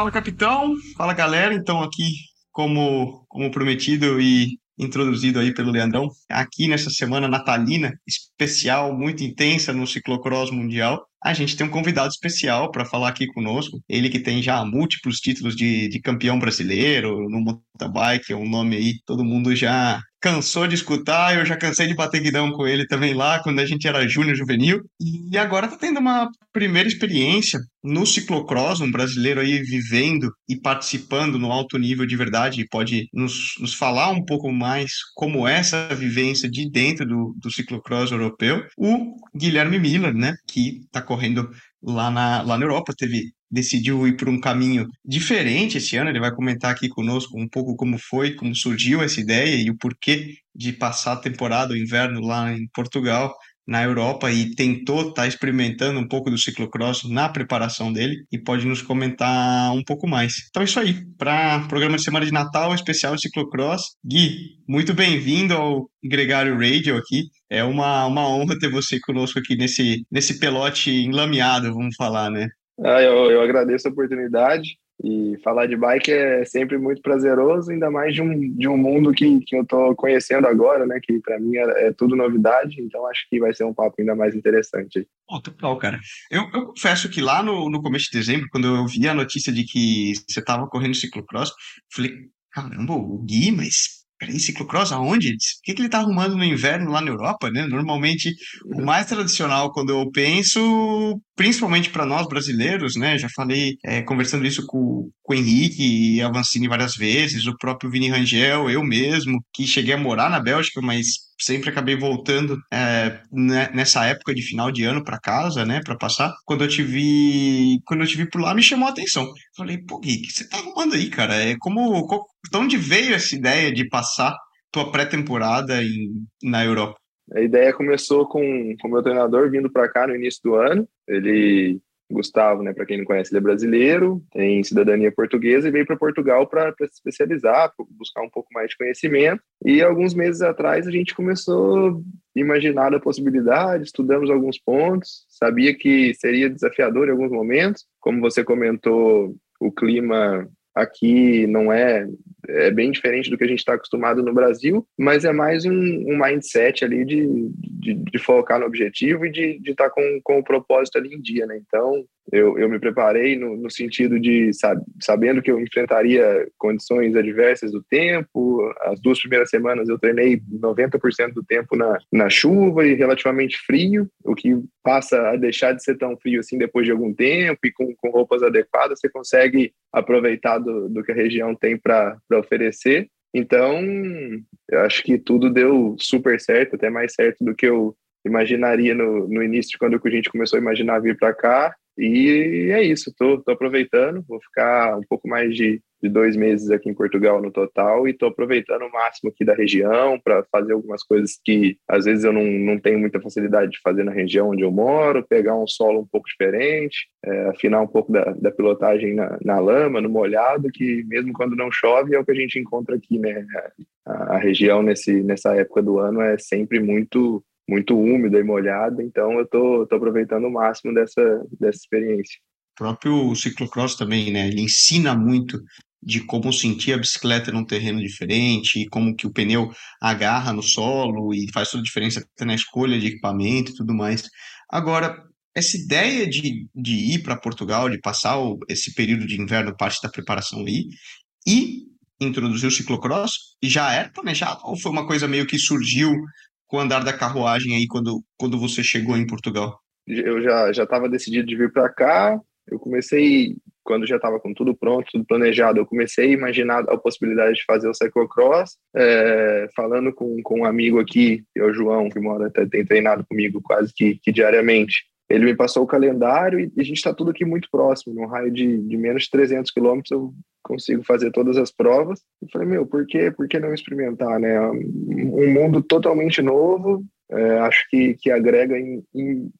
Fala, capitão. Fala, galera. Então, aqui, como, como prometido e introduzido aí pelo Leandrão, aqui nessa semana natalina especial, muito intensa no ciclocross mundial, a gente tem um convidado especial para falar aqui conosco. Ele que tem já múltiplos títulos de, de campeão brasileiro no mountain bike, é um nome aí todo mundo já cansou de escutar, eu já cansei de bater guidão com ele também lá, quando a gente era júnior juvenil, e agora tá tendo uma primeira experiência no ciclocross, um brasileiro aí vivendo e participando no alto nível de verdade, e pode nos, nos falar um pouco mais como é essa vivência de dentro do, do ciclocross europeu, o Guilherme Miller, né, que tá correndo lá na, lá na Europa, teve decidiu ir por um caminho diferente esse ano. Ele vai comentar aqui conosco um pouco como foi, como surgiu essa ideia e o porquê de passar a temporada, o inverno lá em Portugal, na Europa, e tentou estar tá experimentando um pouco do ciclocross na preparação dele e pode nos comentar um pouco mais. Então é isso aí, para programa de semana de Natal especial ciclocross. Gui, muito bem-vindo ao Gregário Radio aqui. É uma, uma honra ter você conosco aqui nesse, nesse pelote enlameado, vamos falar, né? Ah, eu, eu agradeço a oportunidade e falar de bike é sempre muito prazeroso, ainda mais de um, de um mundo que, que eu estou conhecendo agora, né? Que para mim é, é, tudo novidade, então acho que vai ser um papo ainda mais interessante. Oh, total, cara. Eu, eu confesso que lá no, no começo de dezembro, quando eu vi a notícia de que você estava correndo ciclocross, falei, caramba, o Gui, mas Peraí, ciclocross aonde? O que, que ele tá arrumando no inverno lá na Europa, né? Normalmente, o mais tradicional, quando eu penso, principalmente para nós brasileiros, né? Já falei, é, conversando isso com, com o Henrique e Avancini várias vezes, o próprio Vini Rangel, eu mesmo, que cheguei a morar na Bélgica, mas sempre acabei voltando é, né, nessa época de final de ano para casa, né, para passar. Quando eu te vi, quando eu te vi por lá, me chamou a atenção. Falei, pô, Gui, o que você tá arrumando aí, cara? É como, como de onde veio essa ideia de passar tua pré-temporada na Europa? A ideia começou com o meu treinador vindo para cá no início do ano. Ele Gustavo, né, para quem não conhece, ele é brasileiro, tem cidadania portuguesa e veio para Portugal para se especializar, buscar um pouco mais de conhecimento. E alguns meses atrás a gente começou a imaginar a possibilidade, estudamos alguns pontos, sabia que seria desafiador em alguns momentos, como você comentou, o clima aqui não é é bem diferente do que a gente está acostumado no Brasil, mas é mais um, um mindset ali de, de, de, focar no objetivo e de estar tá com, com o propósito ali em dia, né? Então, eu, eu me preparei no, no sentido de, sabe, sabendo que eu enfrentaria condições adversas do tempo, as duas primeiras semanas eu treinei 90% do tempo na, na chuva e relativamente frio, o que passa a deixar de ser tão frio assim depois de algum tempo e com, com roupas adequadas você consegue aproveitar do, do que a região tem para oferecer. Então, eu acho que tudo deu super certo, até mais certo do que eu imaginaria no, no início, quando a gente começou a imaginar vir para cá. E é isso, tô, tô aproveitando, vou ficar um pouco mais de, de dois meses aqui em Portugal no total e tô aproveitando o máximo aqui da região para fazer algumas coisas que às vezes eu não, não tenho muita facilidade de fazer na região onde eu moro, pegar um solo um pouco diferente, é, afinar um pouco da, da pilotagem na, na lama, no molhado, que mesmo quando não chove é o que a gente encontra aqui, né? A, a região nesse, nessa época do ano é sempre muito muito úmida e molhada, então eu tô, tô aproveitando o máximo dessa, dessa experiência. O próprio ciclocross também, né? Ele ensina muito de como sentir a bicicleta num terreno diferente, como que o pneu agarra no solo e faz toda a diferença até na escolha de equipamento e tudo mais. Agora, essa ideia de, de ir para Portugal, de passar o, esse período de inverno, parte da preparação aí, e introduzir o ciclocross, já era planejado ou foi uma coisa meio que surgiu com o andar da carruagem aí quando, quando você chegou em Portugal? Eu já já estava decidido de vir para cá. Eu comecei quando já estava com tudo pronto, tudo planejado. Eu comecei a imaginar a possibilidade de fazer o cyclocross, é, falando com, com um amigo aqui, que é o João, que mora tem treinado comigo quase que, que diariamente. Ele me passou o calendário e, a gente está tudo aqui muito próximo, num raio de, de menos de 300 quilômetros consigo fazer todas as provas. Eu falei, meu, por que, por que não experimentar, né? Um mundo totalmente novo, é, acho que, que agrega em, em,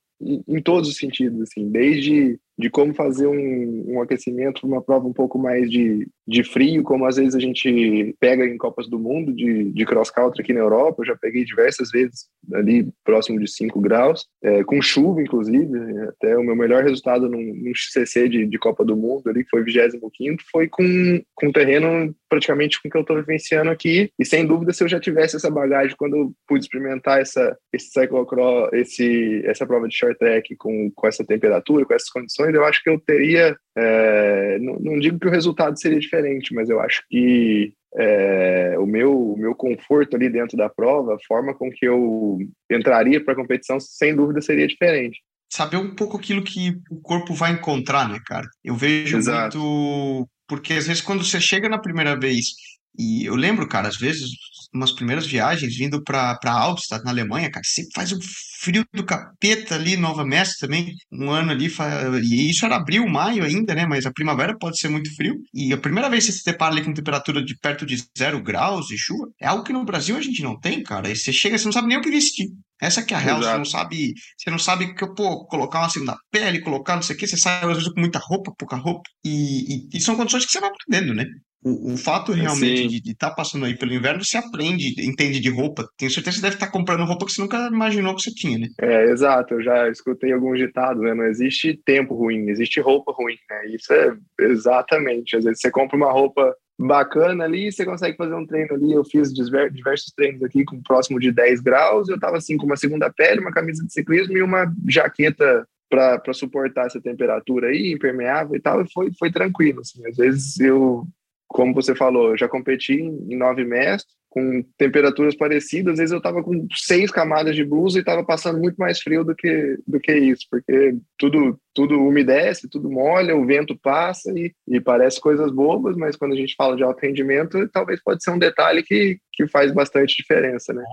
em, todos os sentidos, assim, desde de como fazer um, um aquecimento, uma prova um pouco mais de, de frio, como às vezes a gente pega em Copas do Mundo de, de cross-country aqui na Europa. Eu já peguei diversas vezes ali próximo de 5 graus, é, com chuva, inclusive. Até o meu melhor resultado num, num CC de, de Copa do Mundo ali, que foi 25, foi com, com terreno praticamente com o que eu estou vivenciando aqui. E sem dúvida, se eu já tivesse essa bagagem quando eu pude experimentar essa, esse cyclocross, esse, essa prova de short track com, com essa temperatura, com essas condições, eu acho que eu teria. É, não, não digo que o resultado seria diferente, mas eu acho que é, o, meu, o meu conforto ali dentro da prova, a forma com que eu entraria para a competição, sem dúvida seria diferente. Saber um pouco aquilo que o corpo vai encontrar, né, cara? Eu vejo Exato. muito. Porque às vezes quando você chega na primeira vez, e eu lembro, cara, às vezes umas primeiras viagens vindo para Albstadt, na Alemanha, cara, sempre faz um frio do capeta ali, Nova Mestre também, um ano ali, e isso era abril, maio ainda, né, mas a primavera pode ser muito frio, e a primeira vez que você se depara ali com temperatura de perto de zero graus e chuva, é algo que no Brasil a gente não tem, cara, e você chega, você não sabe nem o que vestir. Essa que é a real, Exato. você não sabe, você não sabe que, pô, colocar uma segunda pele, colocar não sei o que, você sai às vezes com muita roupa, pouca roupa, e, e, e são condições que você vai aprendendo, né? O, o fato realmente Sim. de estar tá passando aí pelo inverno, você aprende, entende de roupa. Tenho certeza que você deve estar tá comprando roupa que você nunca imaginou que você tinha, né? É, exato. Eu já escutei alguns ditados, né? Não existe tempo ruim, existe roupa ruim, né? Isso é exatamente. Às vezes você compra uma roupa bacana ali, você consegue fazer um treino ali. Eu fiz diversos treinos aqui com próximo de 10 graus. Eu tava assim com uma segunda pele, uma camisa de ciclismo e uma jaqueta para suportar essa temperatura aí, impermeável e tal, e foi, foi tranquilo. Assim. Às vezes eu como você falou, eu já competi em nove mestres, com temperaturas parecidas, às vezes eu estava com seis camadas de blusa e estava passando muito mais frio do que, do que isso, porque tudo, tudo umedece, tudo molha, o vento passa e, e parece coisas bobas, mas quando a gente fala de alto rendimento, talvez pode ser um detalhe que, que faz bastante diferença, né?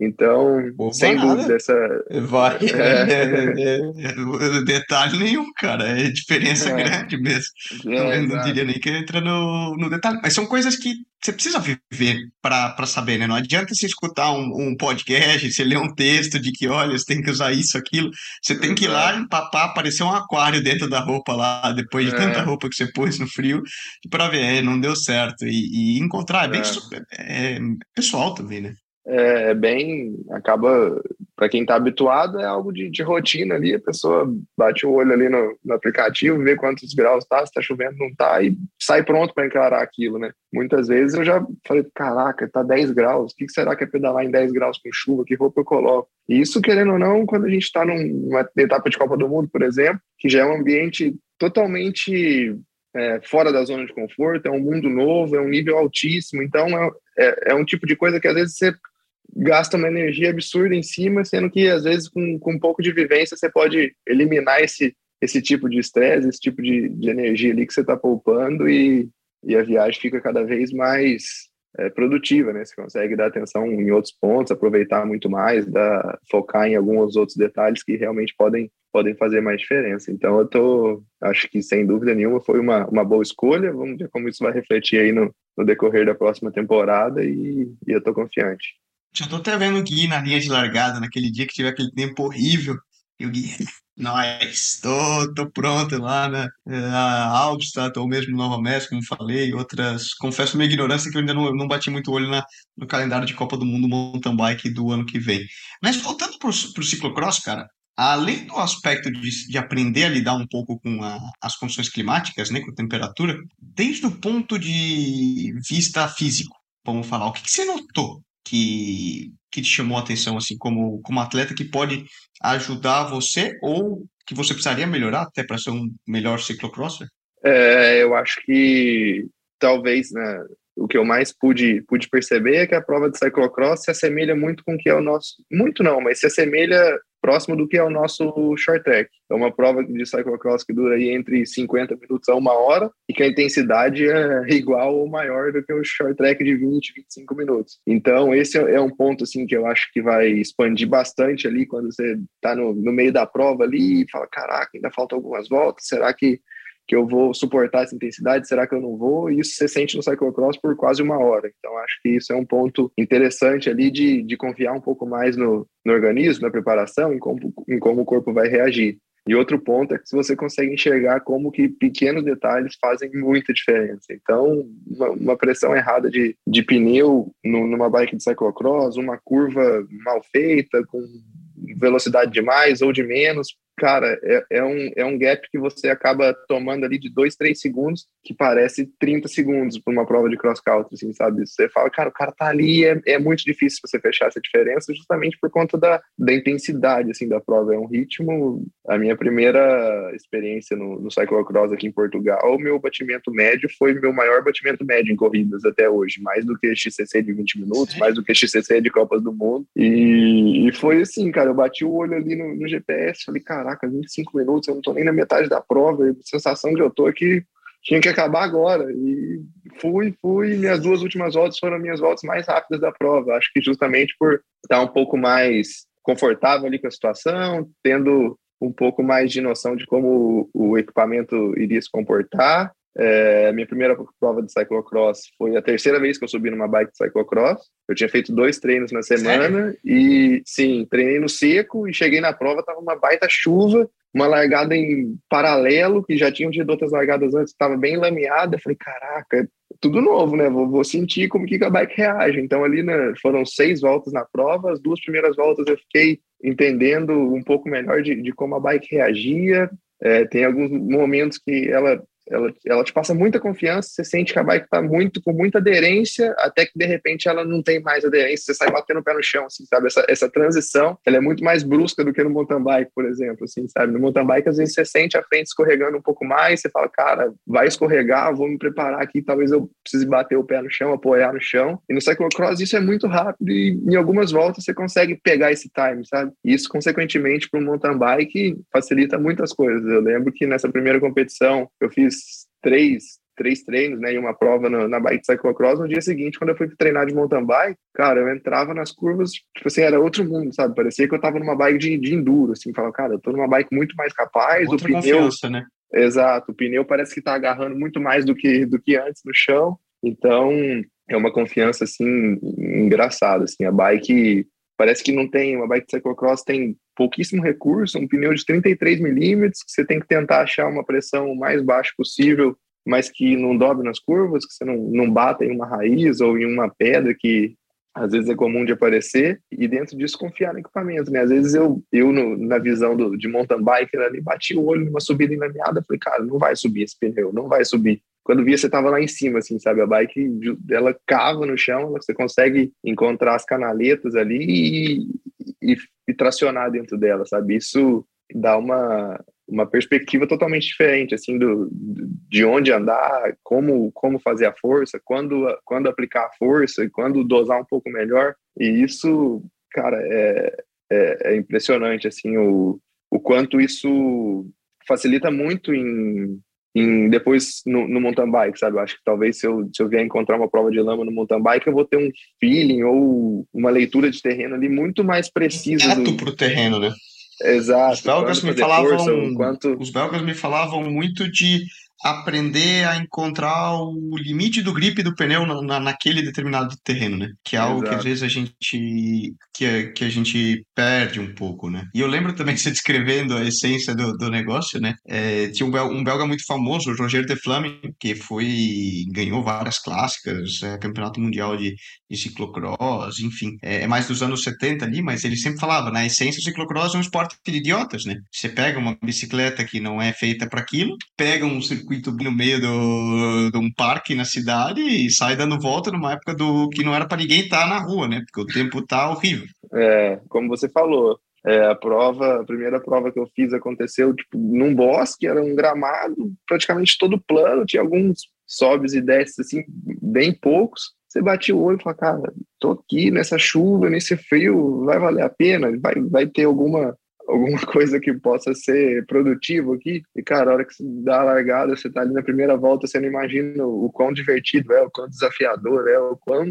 Então, Opa, sem nada. dúvida, essa. Vai. É... É, é, detalhe nenhum, cara. É diferença é. grande mesmo. É, não, não diria nem que entra no, no detalhe. Mas são coisas que você precisa viver para saber, né? Não adianta você escutar um, um, podcast, você ler um texto de que, olha, você tem que usar isso, aquilo. Você tem que ir lá empapar, aparecer um aquário dentro da roupa lá, depois de tanta roupa que você pôs no frio, para ver, não deu certo. E, e encontrar, é bem é, pessoal também, né? É, é bem acaba para quem está habituado é algo de, de, rotina ali a pessoa bate o olho ali no, no aplicativo vê quantos graus está se está chovendo não está e sai pronto para encarar aquilo né? Muitas vezes eu já falei caraca tá 10 graus o que será que é pedalar em 10 graus com chuva que roupa eu coloco? E isso querendo ou não quando a gente está numa etapa de Copa do Mundo por exemplo que já é um ambiente totalmente é, fora da zona de conforto, é um mundo novo, é um nível altíssimo, então é, é, é um tipo de coisa que às vezes você gasta uma energia absurda em cima, sendo que às vezes com, com um pouco de vivência você pode eliminar esse, esse tipo de estresse, esse tipo de, de energia ali que você está poupando e, e a viagem fica cada vez mais é, produtiva, né? Você consegue dar atenção em outros pontos, aproveitar muito mais, dar, focar em alguns outros detalhes que realmente podem, podem fazer mais diferença. Então, eu tô, acho que sem dúvida nenhuma foi uma, uma boa escolha. Vamos ver como isso vai refletir aí no, no decorrer da próxima temporada e, e eu tô confiante. Já tô até vendo o Gui na linha de largada, naquele dia que tiver aquele tempo horrível. E o Gui, nós, tô, tô pronto lá, né? A Albstadt, ou mesmo Nova México, como falei, outras. Confesso minha ignorância que eu ainda não, não bati muito olho na, no calendário de Copa do Mundo Mountain Bike do ano que vem. Mas voltando pro, pro ciclocross, cara, além do aspecto de, de aprender a lidar um pouco com a, as condições climáticas, né, com a temperatura, desde o ponto de vista físico, vamos falar, o que, que você notou que, que te chamou a atenção, assim, como, como atleta que pode ajudar você ou que você precisaria melhorar até para ser um melhor ciclocrosser? É, eu acho que talvez, né, o que eu mais pude, pude perceber é que a prova de cyclocross se assemelha muito com o que é o nosso. Muito não, mas se assemelha próximo do que é o nosso short track. É uma prova de cyclocross que dura aí entre 50 minutos a uma hora e que a intensidade é igual ou maior do que o short track de 20, 25 minutos. Então, esse é um ponto assim que eu acho que vai expandir bastante ali quando você está no, no meio da prova ali e fala: caraca, ainda faltam algumas voltas, será que que eu vou suportar essa intensidade? Será que eu não vou? E isso você sente no cyclocross por quase uma hora. Então, acho que isso é um ponto interessante ali de, de confiar um pouco mais no, no organismo, na preparação, em como, em como o corpo vai reagir. E outro ponto é que você consegue enxergar como que pequenos detalhes fazem muita diferença. Então, uma, uma pressão errada de, de pneu no, numa bike de cyclocross, uma curva mal feita, com velocidade de mais ou de menos, cara, é, é, um, é um gap que você acaba tomando ali de dois, três segundos, que parece 30 segundos para uma prova de cross-country, assim, sabe? Você fala, cara, o cara tá ali, é, é muito difícil você fechar essa diferença, justamente por conta da, da intensidade, assim, da prova. É um ritmo... A minha primeira experiência no, no cyclocross aqui em Portugal, o meu batimento médio foi meu maior batimento médio em corridas até hoje, mais do que XCC de 20 minutos, mais do que XCC de Copas do Mundo. E, e foi assim, cara, eu bati o olho ali no, no GPS, falei, cara, caraca, 25 minutos, eu não tô nem na metade da prova, a sensação de eu tô aqui tinha que acabar agora. E fui, fui, minhas duas últimas voltas foram minhas voltas mais rápidas da prova. Acho que justamente por estar um pouco mais confortável ali com a situação, tendo um pouco mais de noção de como o equipamento iria se comportar. É, minha primeira prova de cyclocross foi a terceira vez que eu subi numa bike de cyclocross. Eu tinha feito dois treinos na semana Sério? e, sim, treinei no seco e cheguei na prova, tava uma baita chuva, uma largada em paralelo, que já tinham tido outras largadas antes, estava bem lameada. Falei, caraca, tudo novo, né? Vou, vou, sentir como que a bike reage. Então, ali né, foram seis voltas na prova, as duas primeiras voltas eu fiquei entendendo um pouco melhor de, de como a bike reagia. É, tem alguns momentos que ela ela, ela te passa muita confiança, você sente que a bike está muito, com muita aderência, até que de repente ela não tem mais aderência, você sai batendo o pé no chão, assim, sabe? Essa, essa transição, ela é muito mais brusca do que no mountain bike, por exemplo, assim, sabe? No mountain bike, às vezes você sente a frente escorregando um pouco mais, você fala, cara, vai escorregar, vou me preparar aqui, talvez eu precise bater o pé no chão, apoiar no chão. E no cyclocross isso é muito rápido e em algumas voltas você consegue pegar esse time, sabe? E isso, consequentemente, para um mountain bike facilita muitas coisas. Eu lembro que nessa primeira competição eu fiz fiz três, três treinos, né, e uma prova na, na bike cyclocross, no dia seguinte, quando eu fui treinar de mountain bike, cara, eu entrava nas curvas, tipo assim, era outro mundo, sabe? Parecia que eu tava numa bike de, de enduro, assim, falava, cara, eu tô numa bike muito mais capaz, Outra o pneu... né? Exato, o pneu parece que tá agarrando muito mais do que, do que antes no chão, então é uma confiança, assim, engraçada, assim, a bike parece que não tem, uma bike de cyclocross tem pouquíssimo recurso, um pneu de 33 milímetros, que você tem que tentar achar uma pressão o mais baixa possível, mas que não dobre nas curvas, que você não, não bata em uma raiz ou em uma pedra que às vezes é comum de aparecer, e dentro disso confiar no equipamento, né? Às vezes eu, eu no, na visão do, de mountain bike ali, bati o olho numa subida enlameada, falei, cara, não vai subir esse pneu, não vai subir. Quando via, você tava lá em cima, assim, sabe? A bike, ela cava no chão, você consegue encontrar as canaletas ali e, e, e tracionar dentro dela, sabe? Isso dá uma, uma perspectiva totalmente diferente, assim, do, de onde andar, como, como fazer a força, quando, quando aplicar a força e quando dosar um pouco melhor. E isso, cara, é, é, é impressionante, assim, o, o quanto isso facilita muito em, em depois no, no, mountain bike, sabe? Eu acho que talvez se eu, se eu vier encontrar uma prova de lama no mountain bike, eu vou ter um feeling ou uma leitura de terreno ali muito mais precisa. Direto do... pro terreno, né? Exato. Os belgas me falavam, força, quanto... os belgas me falavam muito de aprender a encontrar o limite do grip do pneu na, naquele determinado terreno, né? Que é algo Exato. que às vezes a gente que, é, que a gente perde um pouco, né? E eu lembro também você descrevendo a essência do, do negócio, né? É, tinha um belga, um belga, muito famoso, o Roger de Flamme, que foi ganhou várias clássicas, é, campeonato mundial de, de ciclocross, enfim, é, é, mais dos anos 70 ali, mas ele sempre falava, na essência o ciclocross é um esporte de idiotas, né? Você pega uma bicicleta que não é feita para aquilo, pega um circuito no meio do, de um parque na cidade e sai dando volta numa época do que não era para ninguém estar tá na rua, né? Porque o tempo tá horrível. É, como você falou, é, a prova, a primeira prova que eu fiz aconteceu tipo, num bosque, era um gramado praticamente todo plano, tinha alguns sobes e desces assim, bem poucos. Você batia o olho e fala, cara, tô aqui nessa chuva, nesse frio, vai valer a pena? Vai, vai ter alguma alguma coisa que possa ser produtivo aqui. E, cara, a hora que você dá a largada, você tá ali na primeira volta, você não imagina o quão divertido é, o quão desafiador é, o quão.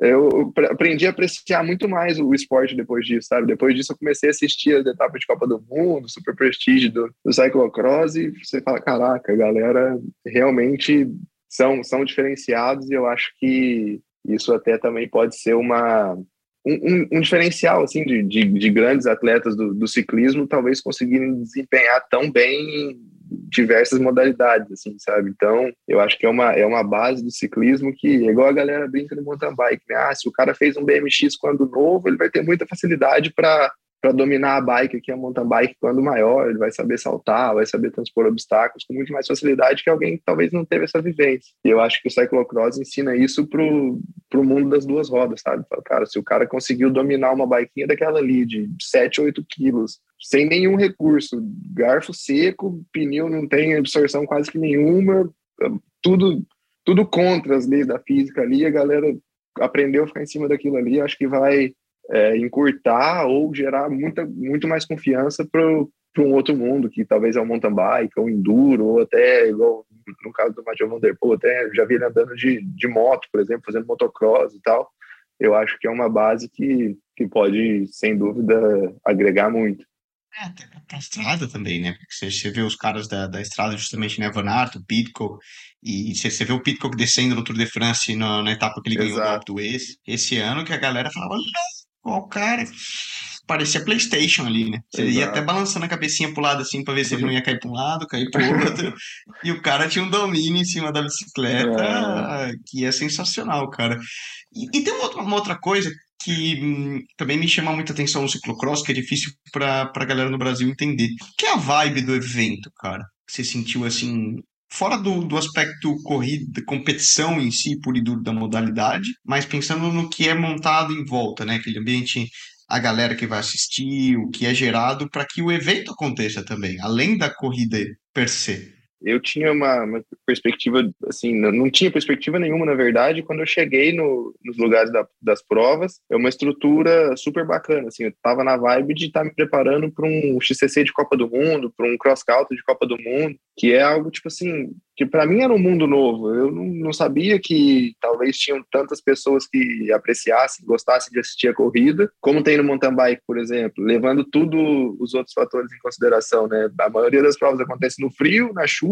Eu aprendi a apreciar muito mais o esporte depois disso, sabe? Depois disso, eu comecei a assistir as etapas de Copa do Mundo, super prestígio do, do cyclocross, e você fala: caraca, a galera realmente são, são diferenciados, e eu acho que isso até também pode ser uma um, um, diferencial assim de, de, de grandes atletas do, do, ciclismo talvez conseguirem desempenhar tão bem em diversas modalidades, assim, sabe? Então, eu acho que é uma, é uma base do ciclismo que é igual a galera brinca no mountain bike, né? Ah, se o cara fez um BMX quando novo, ele vai ter muita facilidade para para dominar a bike, é a mountain bike, quando maior, ele vai saber saltar, vai saber transpor obstáculos com muito mais facilidade que alguém que talvez não teve essa vivência. E eu acho que o cyclocross ensina isso pro, pro mundo das duas rodas, sabe? Cara, se o cara conseguiu dominar uma biquinha daquela ali de 7, 8 quilos, sem nenhum recurso, garfo seco, pneu não tem absorção quase que nenhuma, tudo tudo contra as leis da física ali, a galera aprendeu a ficar em cima daquilo ali, acho que vai é, encurtar ou gerar muita, muito mais confiança para um outro mundo, que talvez é o mountain bike, ou enduro, ou até, igual no caso do Mathieu Van Der Poel, até já vi ele andando de, de moto, por exemplo, fazendo motocross e tal. Eu acho que é uma base que, que pode, sem dúvida, agregar muito. É, até pra estrada também, né? Porque você, você vê os caras da, da estrada, justamente, né? Van Aert, o Pitcock, e você, você vê o Pitcock descendo no Tour de France na, na etapa que ele ganhou Exato. do esse, esse ano, que a galera falava, o cara parecia PlayStation ali, né? Você Exato. ia até balançando a cabecinha pro lado assim pra ver se ele não ia cair pra um lado, cair pro outro. e o cara tinha um domínio em cima da bicicleta é. que é sensacional, cara. E, e tem uma outra, uma outra coisa que hum, também me chama muita atenção no ciclocross, que é difícil pra, pra galera no Brasil entender. Que é a vibe do evento, cara? Você sentiu assim, fora do, do aspecto corrida, competição em si, puro e duro da modalidade, mas pensando no que é montado em volta, né? Aquele ambiente, a galera que vai assistir, o que é gerado para que o evento aconteça também, além da corrida per se eu tinha uma, uma, perspectiva, assim, não tinha perspectiva nenhuma, na verdade, quando eu cheguei no, nos lugares da, das provas, é uma estrutura super bacana, assim, eu tava na vibe de estar tá me preparando para um XCC de Copa do Mundo, para um cross-country de Copa do Mundo, que é algo, tipo assim, que para mim era um mundo novo. Eu não, não, sabia que talvez tinham tantas pessoas que apreciassem, gostassem de assistir a corrida, como tem no mountain bike, por exemplo, levando tudo os outros fatores em consideração, né? A maioria das provas acontece no frio, na chuva,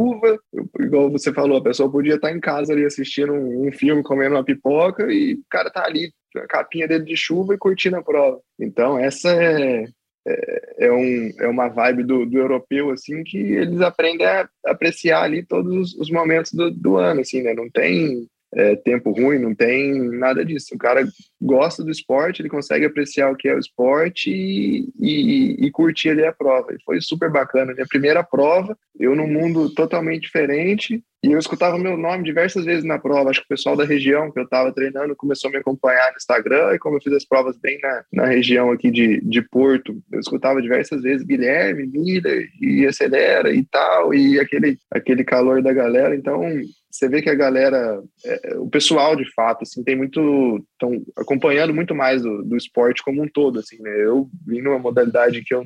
igual você falou, a pessoa podia estar em casa ali assistindo um, filme, comendo uma pipoca e o cara tá ali, a capinha dele de chuva e curtindo a prova. Então, essa é, é, é, um, é uma vibe do, do europeu, assim, que eles aprendem a apreciar ali todos os, momentos do, do ano, assim, né? Não tem é, tempo ruim, não tem nada disso. O cara gosta do esporte, ele consegue apreciar o que é o esporte e, e, e curtir ali a prova. E foi super bacana. Minha primeira prova, eu num mundo totalmente diferente, e eu escutava meu nome diversas vezes na prova. Acho que o pessoal da região que eu estava treinando começou a me acompanhar no Instagram. E como eu fiz as provas bem na, na região aqui de, de Porto, eu escutava diversas vezes Guilherme, Miller, e acelera e tal, e aquele, aquele calor da galera. Então, você vê que a galera, é, é, o pessoal de fato, assim, tem muito, estão acompanhando muito mais do, do esporte como um todo, assim, né? Eu vim numa modalidade que eu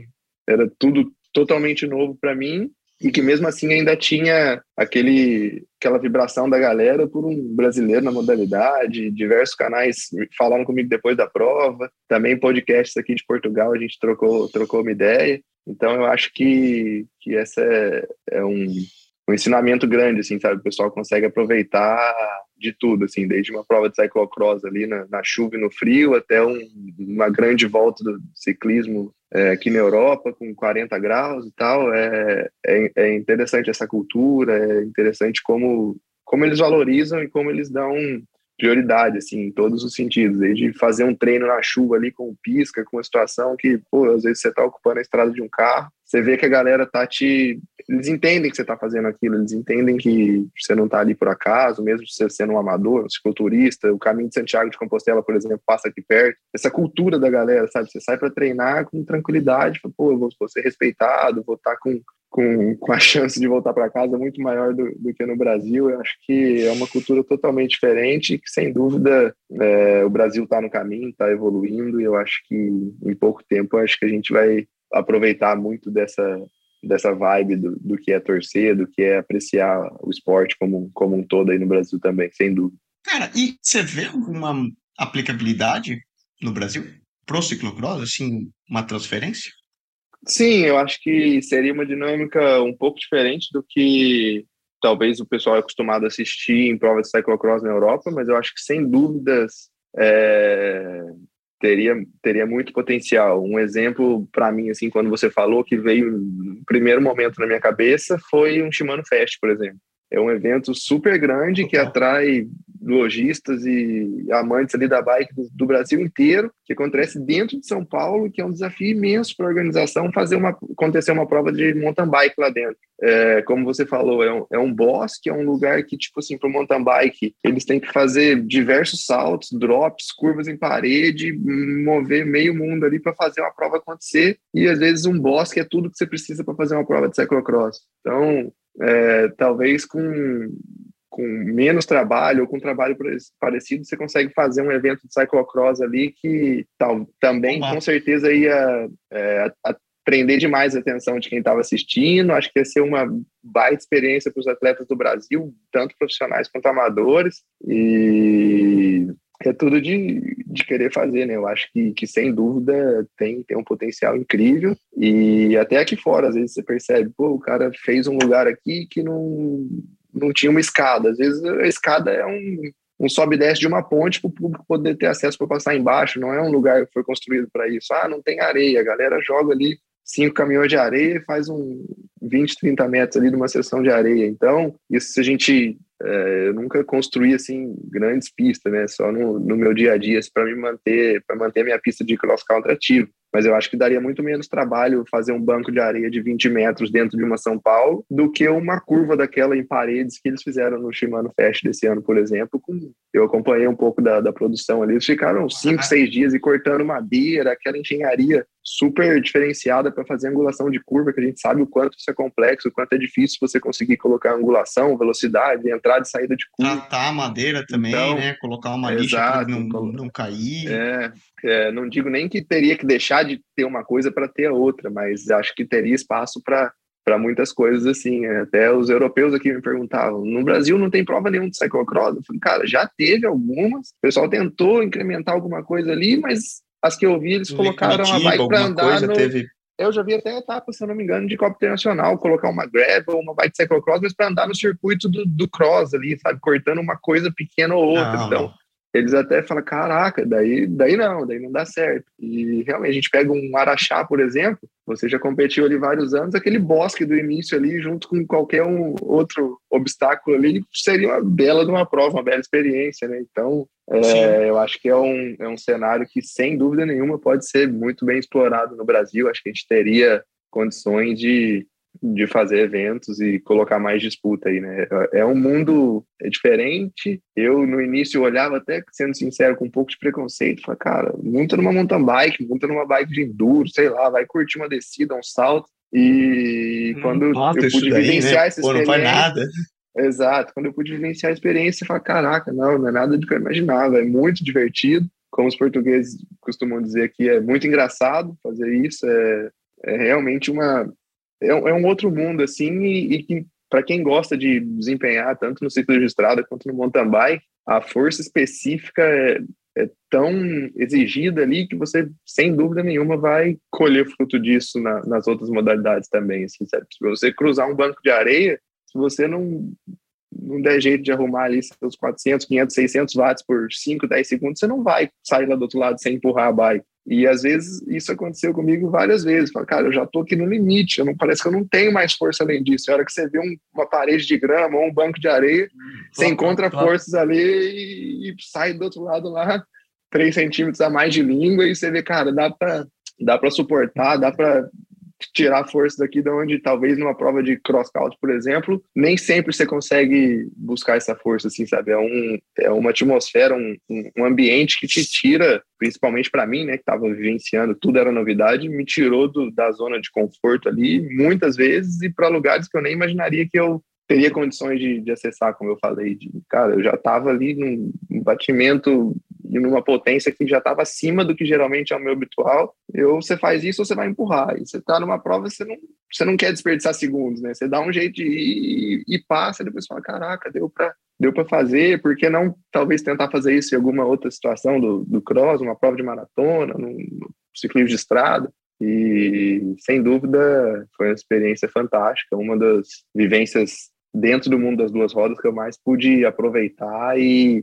era tudo totalmente novo para mim e que mesmo assim ainda tinha aquele aquela vibração da galera por um brasileiro na modalidade, diversos canais falaram comigo depois da prova, também podcasts aqui de Portugal a gente trocou trocou uma ideia. Então eu acho que que essa é, é um um ensinamento grande, assim, sabe? O pessoal consegue aproveitar de tudo, assim, desde uma prova de cyclocross ali na, na chuva e no frio, até um, uma grande volta do ciclismo é, aqui na Europa, com 40 graus e tal. É, é, é, interessante essa cultura, é interessante como, como eles valorizam e como eles dão prioridade, assim, em todos os sentidos, desde fazer um treino na chuva ali com pisca, com uma situação que, pô, às vezes você tá ocupando a estrada de um carro, você vê que a galera tá te... Eles entendem que você tá fazendo aquilo, eles entendem que você não tá ali por acaso, mesmo você sendo um amador, um cicloturista, o caminho de Santiago de Compostela, por exemplo, passa aqui perto. Essa cultura da galera, sabe? Você sai para treinar com tranquilidade, pô, eu vou, vou ser respeitado, vou estar tá com com, com a chance de voltar para casa muito maior do, do, que no Brasil. Eu acho que é uma cultura totalmente diferente que, sem dúvida, é, o Brasil está no caminho, está evoluindo e eu acho que em pouco tempo acho que a gente vai aproveitar muito dessa, dessa vibe do, do que é torcer, do que é apreciar o esporte como, como um todo aí no Brasil também, sem dúvida. Cara, e você vê alguma aplicabilidade no Brasil pro ciclocross, assim, uma transferência? Sim, eu acho que seria uma dinâmica um pouco diferente do que talvez o pessoal é acostumado a assistir em provas de cyclocross na Europa, mas eu acho que sem dúvidas é, teria teria muito potencial. Um exemplo para mim assim, quando você falou que veio no primeiro momento na minha cabeça foi um Shimano Fest, por exemplo. É um evento super grande que atrai lojistas e amantes ali da bike do, do, Brasil inteiro, que acontece dentro de São Paulo, que é um desafio imenso para a organização fazer uma acontecer uma prova de mountain bike lá dentro. É, como você falou, é um, é um bosque, é um lugar que, tipo assim, para o mountain bike, eles têm que fazer diversos saltos, drops, curvas em parede, mover meio mundo ali para fazer uma prova acontecer, e às vezes um bosque é tudo que você precisa para fazer uma prova de cyclocross. Então, é, talvez com, com menos trabalho ou com trabalho parecido, você consegue fazer um evento de cyclocross ali que tal, também, com certeza, ia é, prender demais a atenção de quem estava assistindo. Acho que ia ser uma baita experiência para os atletas do Brasil, tanto profissionais quanto amadores. E é tudo de, de querer fazer, né? Eu acho que, que sem dúvida tem, tem um potencial incrível. E até aqui fora, às vezes você percebe, pô, o cara fez um lugar aqui que não, não tinha uma escada. Às vezes a escada é um, um sobe e desce de uma ponte para o público poder ter acesso para passar embaixo. Não é um lugar que foi construído para isso. Ah, não tem areia. A galera joga ali cinco caminhões de areia e faz um 20, 30 metros ali numa seção de areia. Então, isso a gente é, eu nunca construí assim grandes pistas, né? Só no, no meu dia a dia assim, para me manter, para manter minha pista de cross country ativa. Mas eu acho que daria muito menos trabalho fazer um banco de areia de 20 metros dentro de uma São Paulo do que uma curva daquela em paredes que eles fizeram no Shimano Fest desse ano, por exemplo. Eu acompanhei um pouco da, da produção ali. Eles ficaram cinco, seis dias e cortando madeira, aquela engenharia super diferenciada para fazer angulação de curva, que a gente sabe o quanto isso é complexo, o quanto é difícil você conseguir colocar angulação, velocidade, entrada e saída de curva. Tratar a madeira também, então, né? Colocar uma lixa para não, não cair. É, é, não digo nem que teria que deixar de ter uma coisa para ter a outra, mas acho que teria espaço para para muitas coisas assim. Até os europeus aqui me perguntavam: no Brasil não tem prova nenhuma de cyclocross? Eu falei, cara, já teve algumas. O pessoal tentou incrementar alguma coisa ali, mas as que eu vi, eles colocaram a bike para andar no... Teve... Eu já vi até etapa, se eu não me engano, de Copa Internacional, colocar uma gravel, uma bike cyclocross, mas para andar no circuito do, do cross ali, sabe? Cortando uma coisa pequena ou outra. Não, então, eles até falam, caraca, daí, daí não, daí não dá certo. E realmente, a gente pega um Araxá, por exemplo, você já competiu ali vários anos, aquele bosque do início ali, junto com qualquer um outro obstáculo ali, seria uma bela de uma prova, uma bela experiência, né? Então, é, eu acho que é um, é um cenário que, sem dúvida nenhuma, pode ser muito bem explorado no Brasil. Acho que a gente teria condições de de fazer eventos e colocar mais disputa aí, né? É um mundo diferente. Eu, no início, olhava até, sendo sincero, com um pouco de preconceito. Falei, cara, monta numa mountain bike, monta numa bike de enduro, sei lá, vai curtir uma descida, um salto. E hum, quando eu pude daí, vivenciar né? essa Pô, não nada. Exato. Quando eu pude vivenciar a experiência, eu falei, caraca, não, não é nada do que eu imaginava. É muito divertido. Como os portugueses costumam dizer aqui, é muito engraçado fazer isso. É, é realmente uma é, é um outro mundo, assim, e, e que para quem gosta de desempenhar tanto no ciclo de estrada quanto no mountain bike, a força específica é, é, tão exigida ali que você, sem dúvida nenhuma, vai colher fruto disso na, nas outras modalidades também. Assim, Se você cruzar um banco de areia, se você não, não der jeito de arrumar ali seus 400, 500, 600 watts por 5, 10 segundos, você não vai sair lá do outro lado sem empurrar a bike. E às vezes isso aconteceu comigo várias vezes. Fala, cara, eu já tô aqui no limite, eu não parece que eu não tenho mais força além disso. A hora que você vê um, uma parede de grama ou um banco de areia, hum, você encontra forças ali e, e, sai do outro lado lá, 3 centímetros a mais de língua, e você vê, cara, dá para dá para suportar, dá para tirar força daqui de onde talvez numa prova de cross country, por exemplo, nem sempre você consegue buscar essa força, assim, sabe? É, um, é uma atmosfera, um, um ambiente que te tira, principalmente para mim, né, que estava vivenciando, tudo era novidade, me tirou do, da zona de conforto ali, muitas vezes, e para lugares que eu nem imaginaria que eu teria condições de, de acessar, como eu falei. De, cara, eu já estava ali num, num batimento numa potência que já estava acima do que geralmente é o meu habitual. Eu, você faz isso, você vai empurrar. E você está numa prova, você não, você não quer desperdiçar segundos, né? Você dá um jeito de ir e passa, e depois fala, caraca, deu para deu para fazer, por que não talvez tentar fazer isso em alguma outra situação do, do cross, uma prova de maratona, num, num ciclismo de estrada. E sem dúvida foi uma experiência fantástica, uma das vivências dentro do mundo das duas rodas que eu mais pude aproveitar e,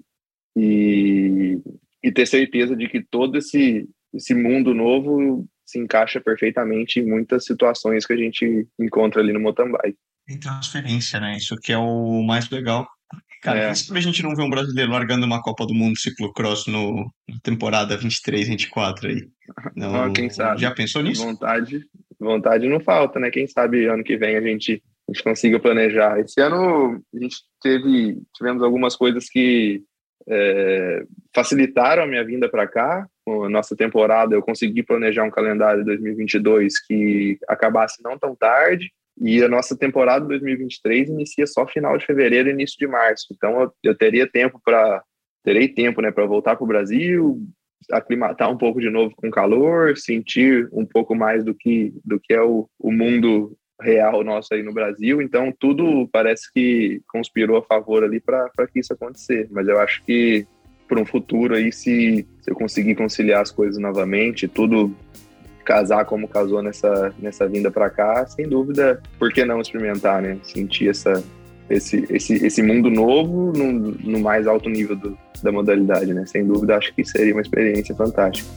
e e ter certeza de que todo esse, esse mundo novo se encaixa perfeitamente em muitas situações que a gente encontra ali no mountain bike. Tem transferência, né? Isso que é o mais legal. Cara, é. pra gente não ver um brasileiro largando uma Copa do Mundo ciclocross no na temporada 23, 24 aí. Não, ah, quem sabe? Já pensou nisso? Vontade, vontade não falta, né? Quem sabe ano que vem a gente, a gente consiga planejar. Esse ano a gente teve, tivemos algumas coisas que é, facilitaram a minha vinda para cá. Com a nossa temporada, eu consegui planejar um calendário de 2022 que acabasse não tão tarde. E a nossa temporada 2023 inicia só final de fevereiro, início de março. Então eu, eu teria tempo para terei tempo, né, para voltar para o Brasil, aclimatar um pouco de novo com calor, sentir um pouco mais do que do que é o, o mundo real nosso aí no Brasil. Então tudo parece que conspirou a favor ali para que isso acontecer. Mas eu acho que para um futuro aí, se, se eu conseguir conciliar as coisas novamente, tudo casar como casou nessa, nessa vinda para cá, sem dúvida, por que não experimentar, né? Sentir essa, esse, esse, esse mundo novo no, no mais alto nível do, da modalidade, né? Sem dúvida, acho que seria uma experiência fantástica.